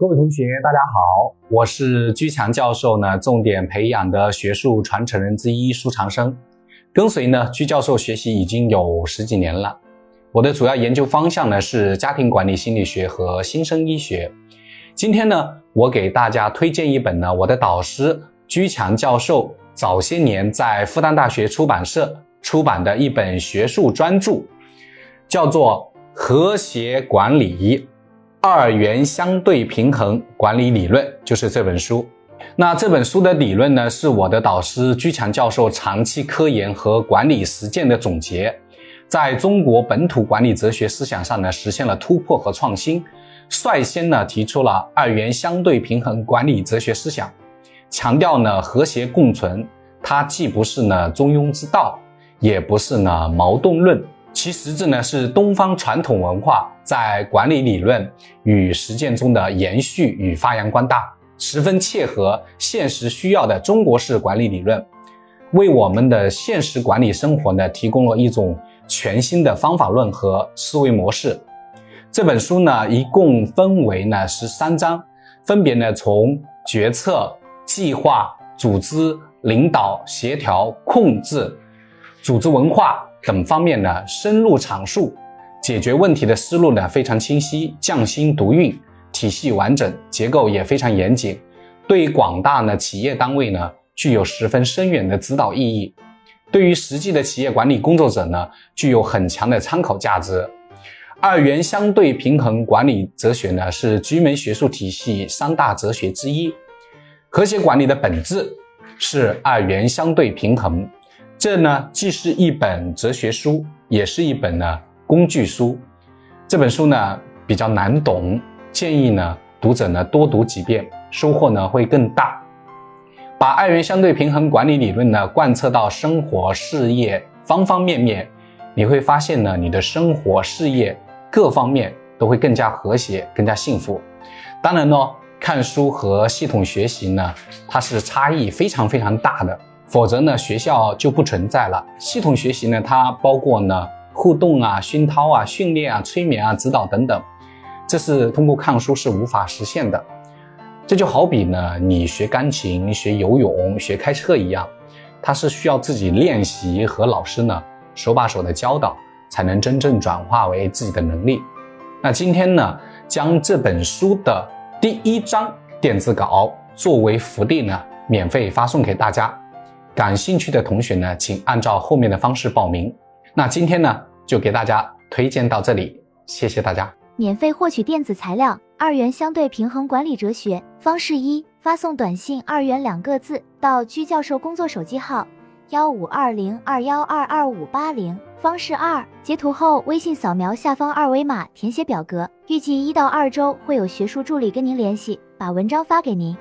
各位同学，大家好，我是居强教授呢，重点培养的学术传承人之一苏长生，跟随呢居教授学习已经有十几年了。我的主要研究方向呢是家庭管理心理学和新生医学。今天呢，我给大家推荐一本呢我的导师居强教授早些年在复旦大学出版社出版的一本学术专著，叫做《和谐管理》。二元相对平衡管理理论就是这本书。那这本书的理论呢，是我的导师居强教授长期科研和管理实践的总结，在中国本土管理哲学思想上呢，实现了突破和创新，率先呢提出了二元相对平衡管理哲学思想，强调呢和谐共存。它既不是呢中庸之道，也不是呢矛盾论。其实质呢是东方传统文化在管理理论与实践中的延续与发扬光大，十分切合现实需要的中国式管理理论，为我们的现实管理生活呢提供了一种全新的方法论和思维模式。这本书呢一共分为呢十三章，分别呢从决策、计划、组织、领导、协调、控制、组织文化。等方面呢，深入阐述，解决问题的思路呢非常清晰，匠心独运，体系完整，结构也非常严谨，对广大呢企业单位呢具有十分深远的指导意义，对于实际的企业管理工作者呢具有很强的参考价值。二元相对平衡管理哲学呢是居门学术体系三大哲学之一，和谐管理的本质是二元相对平衡。这呢，既是一本哲学书，也是一本呢工具书。这本书呢比较难懂，建议呢读者呢多读几遍，收获呢会更大。把二元相对平衡管理理论呢贯彻到生活、事业方方面面，你会发现呢你的生活、事业各方面都会更加和谐、更加幸福。当然呢，看书和系统学习呢，它是差异非常非常大的。否则呢，学校就不存在了。系统学习呢，它包括呢互动啊、熏陶啊、训练啊、催眠啊、指导等等，这是通过看书是无法实现的。这就好比呢，你学钢琴、学游泳、学开车一样，它是需要自己练习和老师呢手把手的教导，才能真正转化为自己的能力。那今天呢，将这本书的第一章电子稿作为福利呢，免费发送给大家。感兴趣的同学呢，请按照后面的方式报名。那今天呢，就给大家推荐到这里，谢谢大家。免费获取电子材料《二元相对平衡管理哲学》方式一：发送短信“二元”两个字到居教授工作手机号幺五二零二幺二二五八零。方式二：截图后微信扫描下方二维码，填写表格。预计一到二周会有学术助理跟您联系，把文章发给您。